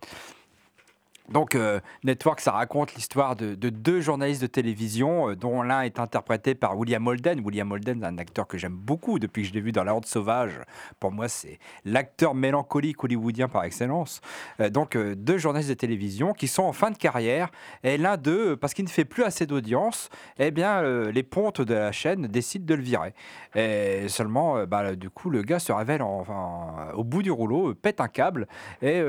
Donc, euh, Network, ça raconte l'histoire de, de deux journalistes de télévision, euh, dont l'un est interprété par William Holden. William Holden, un acteur que j'aime beaucoup depuis que je l'ai vu dans La Horde Sauvage. Pour moi, c'est l'acteur mélancolique hollywoodien par excellence. Euh, donc, euh, deux journalistes de télévision qui sont en fin de carrière. Et l'un d'eux, parce qu'il ne fait plus assez d'audience, eh bien, les pontes de la chaîne décident de le virer. Et seulement, bah, du coup, le gars se révèle en- au bout du rouleau, pète un câble et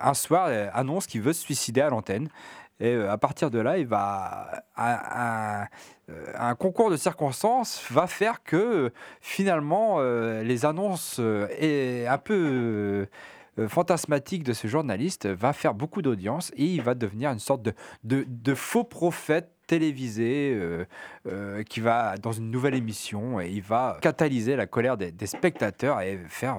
un soir euh, annonce qu'il veut se suicider à l'antenne. Et euh, à partir de là, il va un, un- euh, concours de circonstances va faire que euh, finalement les annonces et un peu euh, fantasmatiques de ce journaliste va faire beaucoup d'audience et il va devenir une sorte de, de- faux prophète télévisé qui va dans une nouvelle émission et il va catalyser la colère des, spectateurs et faire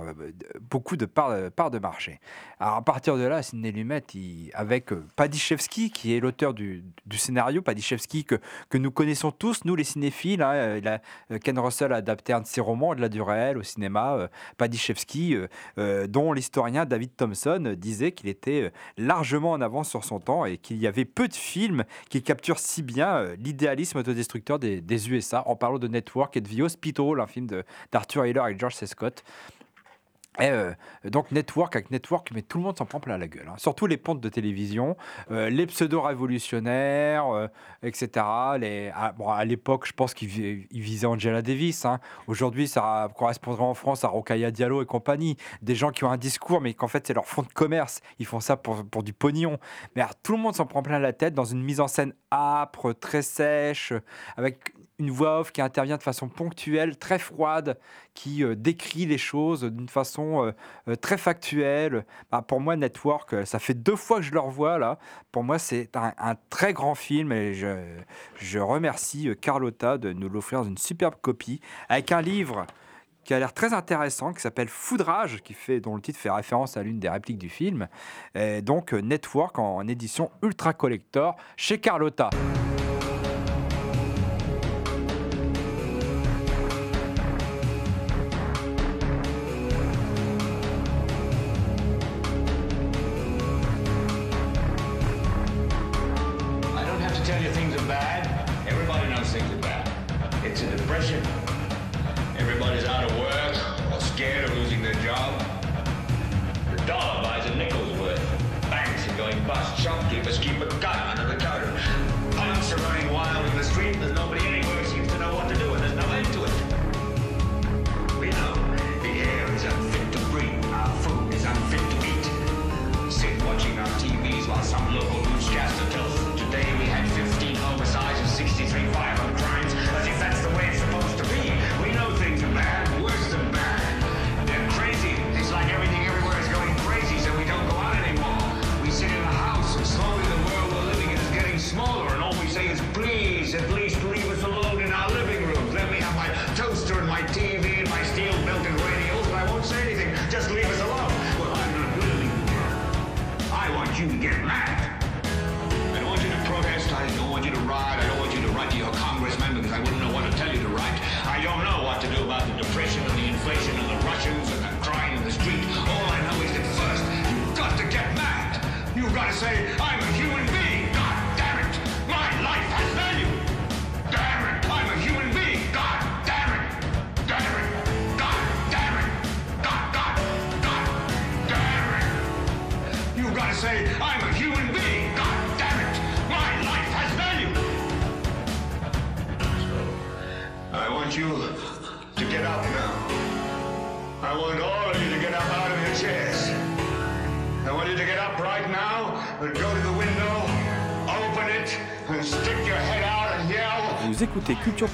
beaucoup de parts part de marché. Alors à partir de là, Sidney Lumet, il- avec euh, Padishevsky, qui est l'auteur du, scénario, Padishevsky que, nous connaissons tous, nous les cinéphiles, hein, euh, euh, Ken Russell a adapté un de ses romans, de la du réel, au cinéma, euh, euh, dont l'historien David Thompson disait qu'il était largement en avance sur son temps et qu'il y avait peu de films qui capturent si bien l'idéalisme autodestructeur des, USA, en parlant de Network et de The Hospital, un film d'Arthur Hiller et George C. Scott. Et euh, donc Network avec Network, mais tout le monde s'en prend plein la gueule. hein. Surtout les pontes de télévision, euh, les pseudo-révolutionnaires, euh, etc. Les, à, l'époque, je pense qu'ils vi- ils visaient Angela Davis. hein. Aujourd'hui, ça correspondrait en France à Rokhaya Diallo et compagnie. Des gens qui ont un discours, mais qu'en fait, c'est leur fond de commerce. Ils font ça pour, du pognon. Mais alors, tout le monde s'en prend plein la tête dans une mise en scène âpre, très sèche, avec une voix off qui intervient de façon ponctuelle, très froide, qui euh, décrit les choses d'une façon euh, euh, très factuelle. Bah, pour moi, Network, ça fait deux fois que je le revois là. Pour moi, c'est un, très grand film et je, je remercie Carlotta de nous l'offrir une superbe copie avec un livre qui a l'air très intéressant, qui s'appelle Foudrage, qui fait, dont le titre fait référence à l'une des répliques du film. Et donc Network en édition ultra collector chez Carlotta.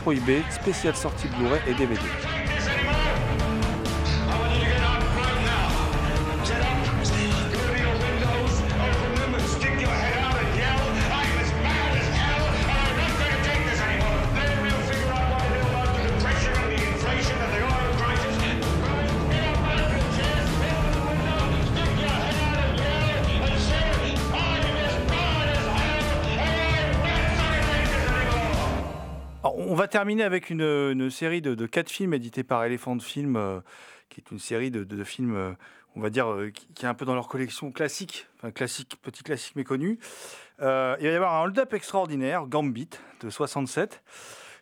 Prohibée, spéciale sortie Blu-ray et DVD. Terminer avec une, série de, quatre films édités par Elephant Film, euh, qui est une série de, films, euh, on va dire, euh, qui, est un peu dans leur collection classique, enfin classique, petit classique méconnu. Euh, il va y avoir un hold-up extraordinaire, Gambit, de 67,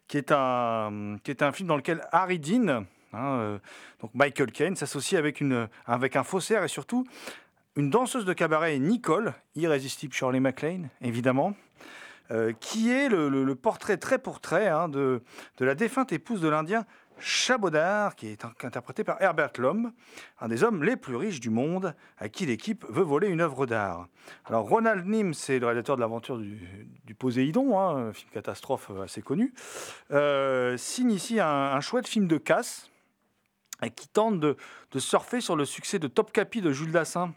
qui est un, qui est un film dans lequel Harry Dean, hein, donc Michael Caine, s'associe avec, une, avec un faussaire et surtout une danseuse de cabaret, Nicole, irrésistible Shirley MacLaine, évidemment. Euh, qui est le, le- le portrait trait pour trait hein, de, de la défunte épouse de l'Indien Chabodar, qui est in- interprété par Herbert Lom, un des hommes les plus riches du monde, à qui l'équipe veut voler une œuvre d'art. Alors Ronald Nim, c'est le réalisateur de l'aventure du, du Poséidon, hein, un film catastrophe assez connu, euh, signe ici un, un chouette film de casse et qui tente de, de surfer sur le succès de Top Capi de Jules Dassin,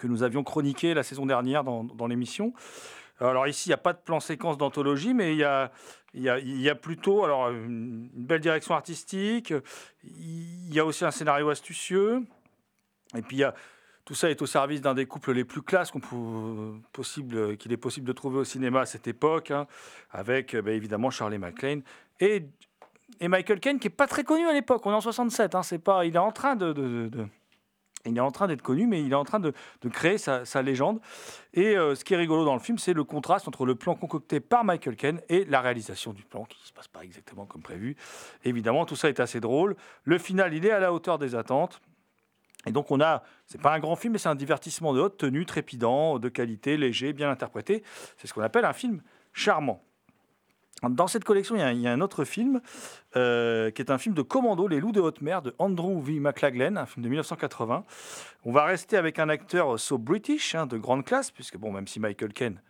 que nous avions chroniqué la saison dernière dans, dans l'émission. Alors ici, il n'y a pas de plan séquence d'anthologie, mais il y a, plutôt une belle direction artistique, il y a aussi un scénario astucieux, et puis tout ça est au service d'un des couples les plus classes qu'il est possible de trouver au cinéma à cette époque, hein, avec ben, évidemment Charlie MacLaine et, Michael Caine, qui n'est pas très connu à l'époque, on est en 67, hein, pas, il est en train de il est en train d'être connu, mais il est en train de, créer sa, légende. Et euh, ce qui est rigolo dans le film, c'est le contraste entre le plan concocté par Michael Caine et la réalisation du plan, qui ne se passe pas exactement comme prévu. Évidemment, tout ça est assez drôle. Le final, il est à la hauteur des attentes. Et donc on a, c'est pas un grand film, mais c'est un divertissement de haute tenue, trépidant, de qualité, léger, bien interprété. C'est ce qu'on appelle un film charmant. Dans cette collection, il y a, un autre film euh, qui est un film de commando, Les Loups de haute mer de Andrew V. McLaglen, un film de 1980. On va rester avec un acteur so british, hein, de grande classe, puisque bon, même si Michael Caine,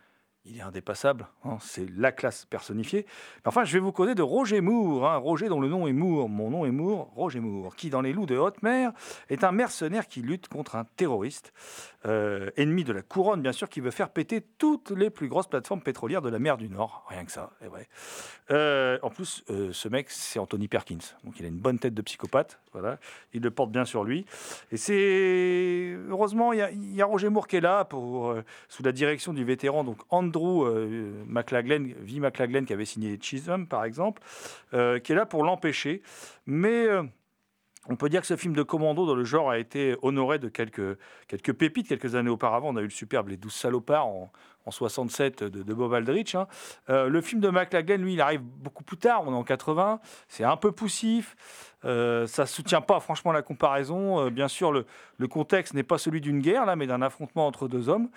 il est indépassable, hein, c'est la classe personnifiée. Enfin, je vais vous causer de Roger Moore, hein, Roger dont le nom est Moore, mon nom est Moore, Roger Moore, qui dans Les Loups de haute mer est un mercenaire qui lutte contre un terroriste, euh, ennemi de la couronne bien sûr, qui veut faire péter toutes les plus grosses plateformes pétrolières de la mer du Nord, rien que ça, et ouais. Euh, en plus, euh, ce mec, c'est Anthony Perkins. Donc, il a une bonne tête de psychopathe. Voilà. Il le porte bien sur lui. Et c'est. Heureusement, il y, a, Roger Moore qui est là, pour, sous la direction du vétéran donc Andrew euh, McLaglen, V. McLaglen, qui avait signé Chisholm, par exemple, euh, qui est là pour l'empêcher. Mais. On peut dire que ce film de commando dans le genre a été honoré de quelques, quelques pépites quelques années auparavant. On a eu le superbe Les Douze Salopards en, en 67 de, Bob Aldrich. hein. Euh, le film de McLaglen, lui, il arrive beaucoup plus tard, on est en 80. C'est un peu poussif. Euh, ça ne soutient pas franchement la comparaison. Euh, bien sûr, le, le contexte n'est pas celui d'une guerre, là, mais d'un affrontement entre deux hommes.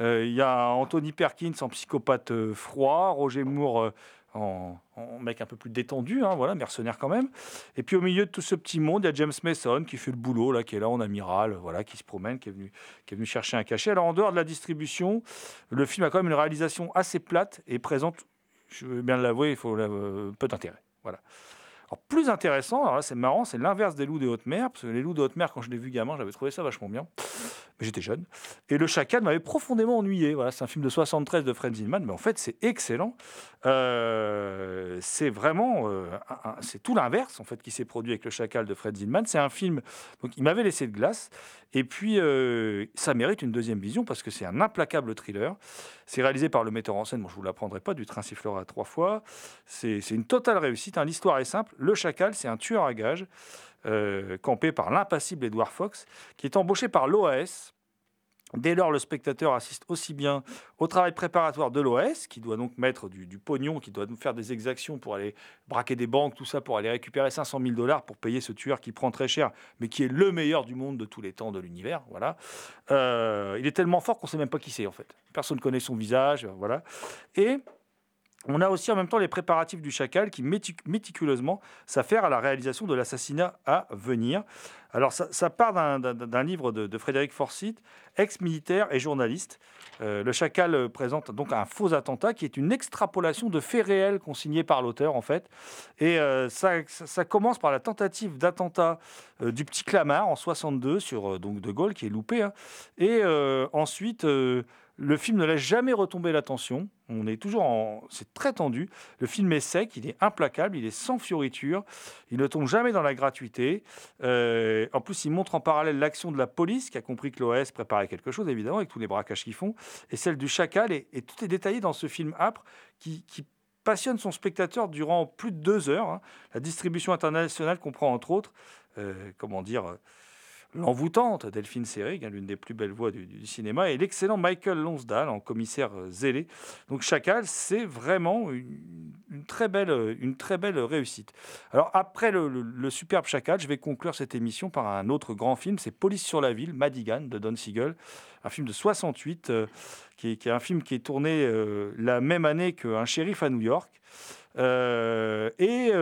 Il y a Anthony Perkins en psychopathe froid, Roger Moore en, mec un peu plus détendu, hein, voilà, mercenaire quand même. Et puis au milieu de tout ce petit monde, il y a James Mason qui fait le boulot, là, qui est là en amiral, voilà, qui se promène, qui est venu, qui est venu chercher un cachet. Alors en dehors de la distribution, le film a quand même une réalisation assez plate et présente, je veux bien l'avouer, il faut peu d'intérêt. Voilà. Alors, plus intéressant, alors là c'est marrant, c'est l'inverse des loups de haute mer, parce que les loups de haute mer, quand je l'ai vu gamin, j'avais trouvé ça vachement bien. mais j'étais jeune. Et Le Chacal m'avait profondément ennuyé. Voilà, c'est un film de 73 de Fred Zinman, mais en fait, c'est excellent. Euh, c'est vraiment, euh, c'est tout l'inverse en fait qui s'est produit avec Le Chacal de Fred Zinman. C'est un film, donc il m'avait laissé de glace. Et puis, euh, ça mérite une deuxième vision parce que c'est un implacable thriller. C'est réalisé par le metteur en scène, bon, je vous l'apprendrai pas, du train sifflera trois fois. C'est c'est une totale réussite. hein. L'histoire est simple. Le Chacal, c'est un tueur à gages euh, campé par l'impassible Edward Fox, qui est embauché par l'OAS. Dès lors, le spectateur assiste aussi bien au travail préparatoire de l'OAS, qui doit donc mettre du, du pognon, qui doit nous faire des exactions pour aller braquer des banques, tout ça, pour aller récupérer 500 000 dollars pour payer ce tueur qui prend très cher, mais qui est le meilleur du monde de tous les temps de l'univers. Voilà. Euh, il est tellement fort qu'on ne sait même pas qui c'est, en fait. Personne ne connaît son visage. euh, Voilà. Et on a aussi en même temps les préparatifs du chacal qui métic- méticuleusement s'affaire à la réalisation de l'assassinat à venir. Alors ça, part d'un- livre de, Frédéric Forsyth, ex-militaire et journaliste. Euh, le chacal euh, présente donc un faux attentat qui est une extrapolation de faits réels consignés par l'auteur en fait. Et euh, ça, commence par la tentative d'attentat du petit Clamart en 62 sur donc De Gaulle qui est loupé. hein. Et ensuite, le film ne laisse jamais retomber l'attention. On est toujours en. C'est très tendu. Le film est sec, il est implacable, il est sans fioriture. Il ne tombe jamais dans la gratuité. Euh, en plus, il montre en parallèle l'action de la police, qui a compris que l'OS préparait quelque chose, évidemment, avec tous les braquages qu'ils font, et celle du chacal. Et, tout est détaillé dans ce film âpre qui, qui passionne son spectateur durant plus de deux heures. hein. La distribution internationale comprend entre autres, euh, comment dire, euh, l'envoûtante Delphine Seyrig, l'une des plus belles voix du, cinéma, et l'excellent Michael Lonsdale en commissaire euh, zélé. Donc Chacal, c'est vraiment une, très belle, euh, une très belle réussite. Alors après le, superbe Chacal, je vais conclure cette émission par un autre grand film, c'est Police sur la ville, Madigan de Don Siegel, un film de 68, euh, qui, est, un film qui est tourné euh, la même année qu'un shérif à New York. Et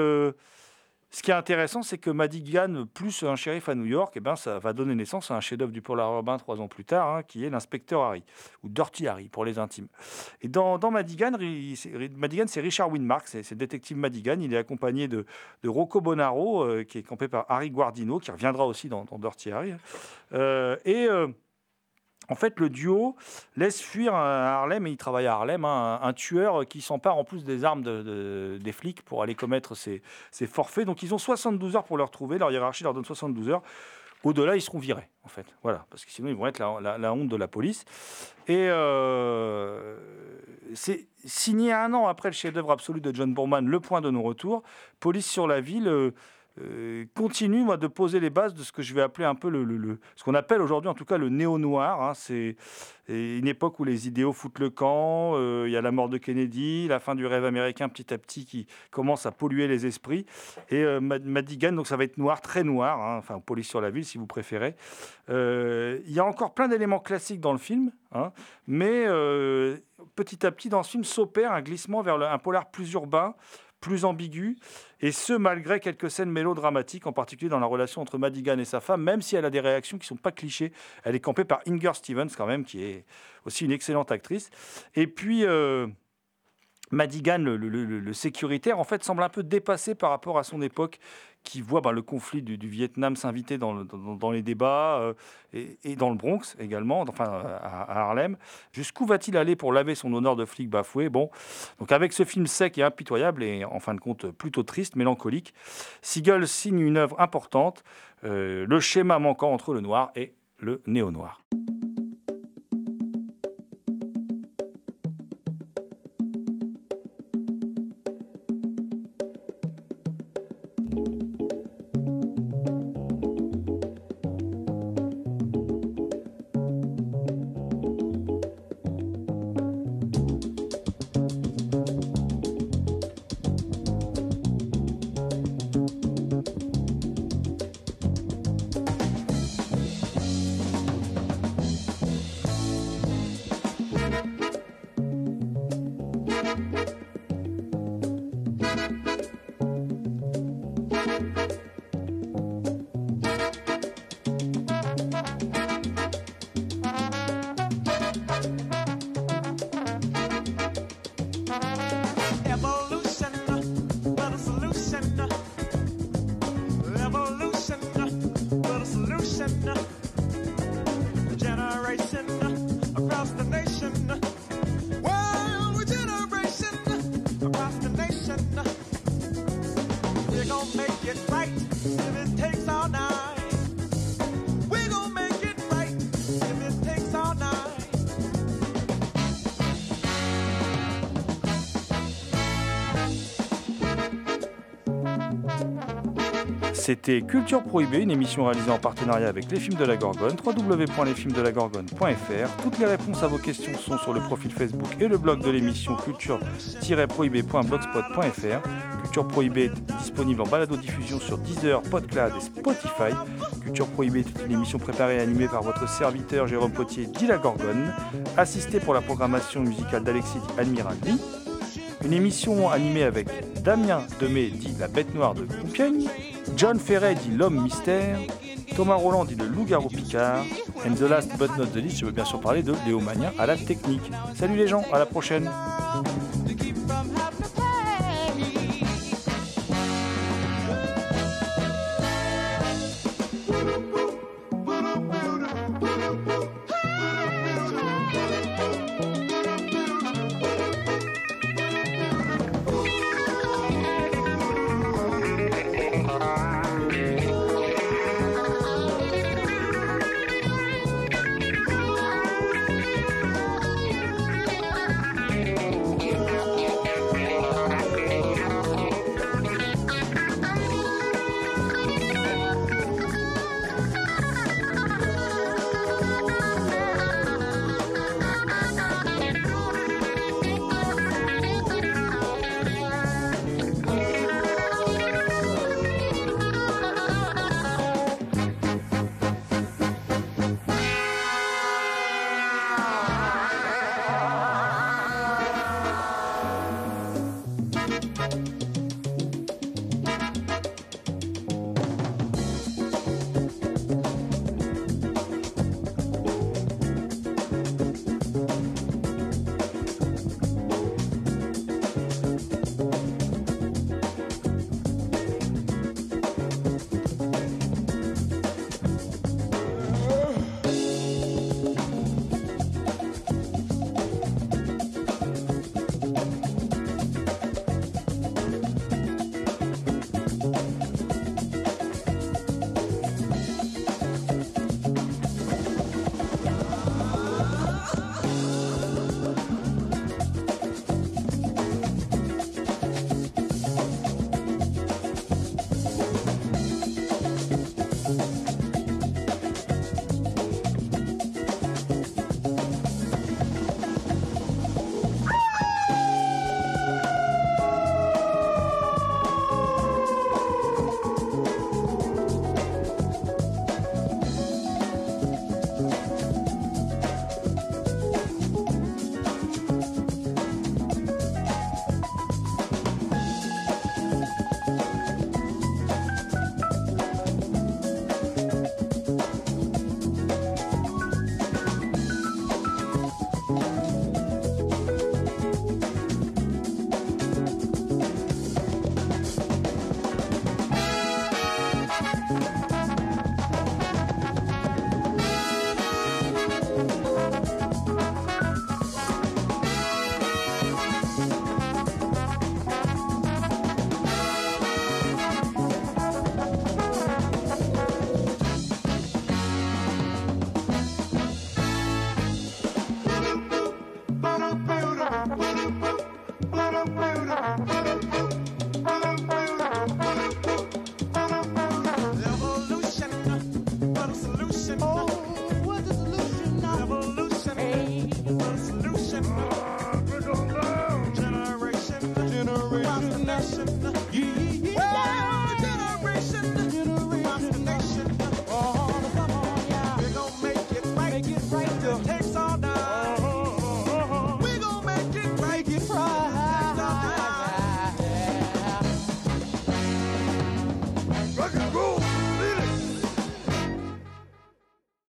ce qui est intéressant, c'est que Madigan plus un shérif à New York, eh ben, ça va donner naissance à un chef-d'œuvre du polar urbain trois ans plus tard, hein, qui est l'inspecteur Harry, ou Dirty Harry pour les intimes. Et dans, Madigan, Madigan, c'est Richard Winmark, c'est le détective Madigan. Il est accompagné de, Rocco Bonaro, euh, qui est campé par Harry Guardino, qui reviendra aussi dans, dans Dirty Harry. Euh, et euh, en fait, le duo laisse fuir à Harlem, et il travaille à Harlem, hein, un, tueur qui s'empare en plus des armes de- de- des flics pour aller commettre ses, forfaits. Donc ils ont 72 heures pour le retrouver, leur hiérarchie leur donne 72 heures. Au-delà, ils seront virés, en fait. Voilà, parce que sinon, ils vont être la, honte de la police. Et euh, c'est signé un an après le chef-d'œuvre absolu de John Boorman, Le Point de non-retour. Police sur la ville euh, continue moi, de poser les bases de ce que je vais appeler un peu le, ce qu'on appelle aujourd'hui en tout cas le néo-noir. hein. C'est une époque où les idéaux foutent le camp, euh, il y a la mort de Kennedy, la fin du rêve américain petit à petit qui commence à polluer les esprits. Et euh, Mad- Madigan, donc ça va être noir, très noir, hein, enfin police sur la ville si vous préférez. Euh, Il y a encore plein d'éléments classiques dans le film, hein, mais euh, petit à petit dans ce film s'opère un glissement vers un polar plus urbain, plus ambigu, et ce malgré quelques scènes mélodramatiques, en particulier dans la relation entre Madigan et sa femme, même si elle a des réactions qui ne sont pas clichés. Elle est campée par Inger Stevens quand même, qui est aussi une excellente actrice. Et puis... euh, Madigan, le, le- le- le sécuritaire, en fait, semble un peu dépassé par rapport à son époque, qui voit ben, le conflit du, Vietnam s'inviter dans, le- dans- dans les débats euh, et, dans le Bronx également, enfin à, à Harlem. Jusqu'où va-t-il aller pour laver son honneur de flic bafoué? Bon, donc avec ce film sec et impitoyable et en fin de compte plutôt triste, mélancolique, Siegel signe une œuvre importante, euh, le schéma manquant entre le noir et le néo-noir. C'était Culture Prohibée, une émission réalisée en partenariat avec les films de la Gorgone, www.lesfilmsdelagorgone.fr. Toutes les réponses à vos questions sont sur le profil Facebook et le blog de l'émission culture-prohibée.blogspot.fr. Culture Prohibée est disponible en balado-diffusion sur Deezer, Podcloud et Spotify. Culture Prohibée est une émission préparée et animée par votre serviteur Jérôme Potier, dit la Gorgone, assisté pour la programmation musicale d'Alexis Admiral Lee. Une émission animée avec Damien Demey dit La Bête Noire de Compiègne, John Ferret dit L'Homme Mystère, Thomas Roland dit Le Loup-Garou Picard, and the last but not the least, je veux bien sûr parler de Léo à la technique. Salut les gens, à la prochaine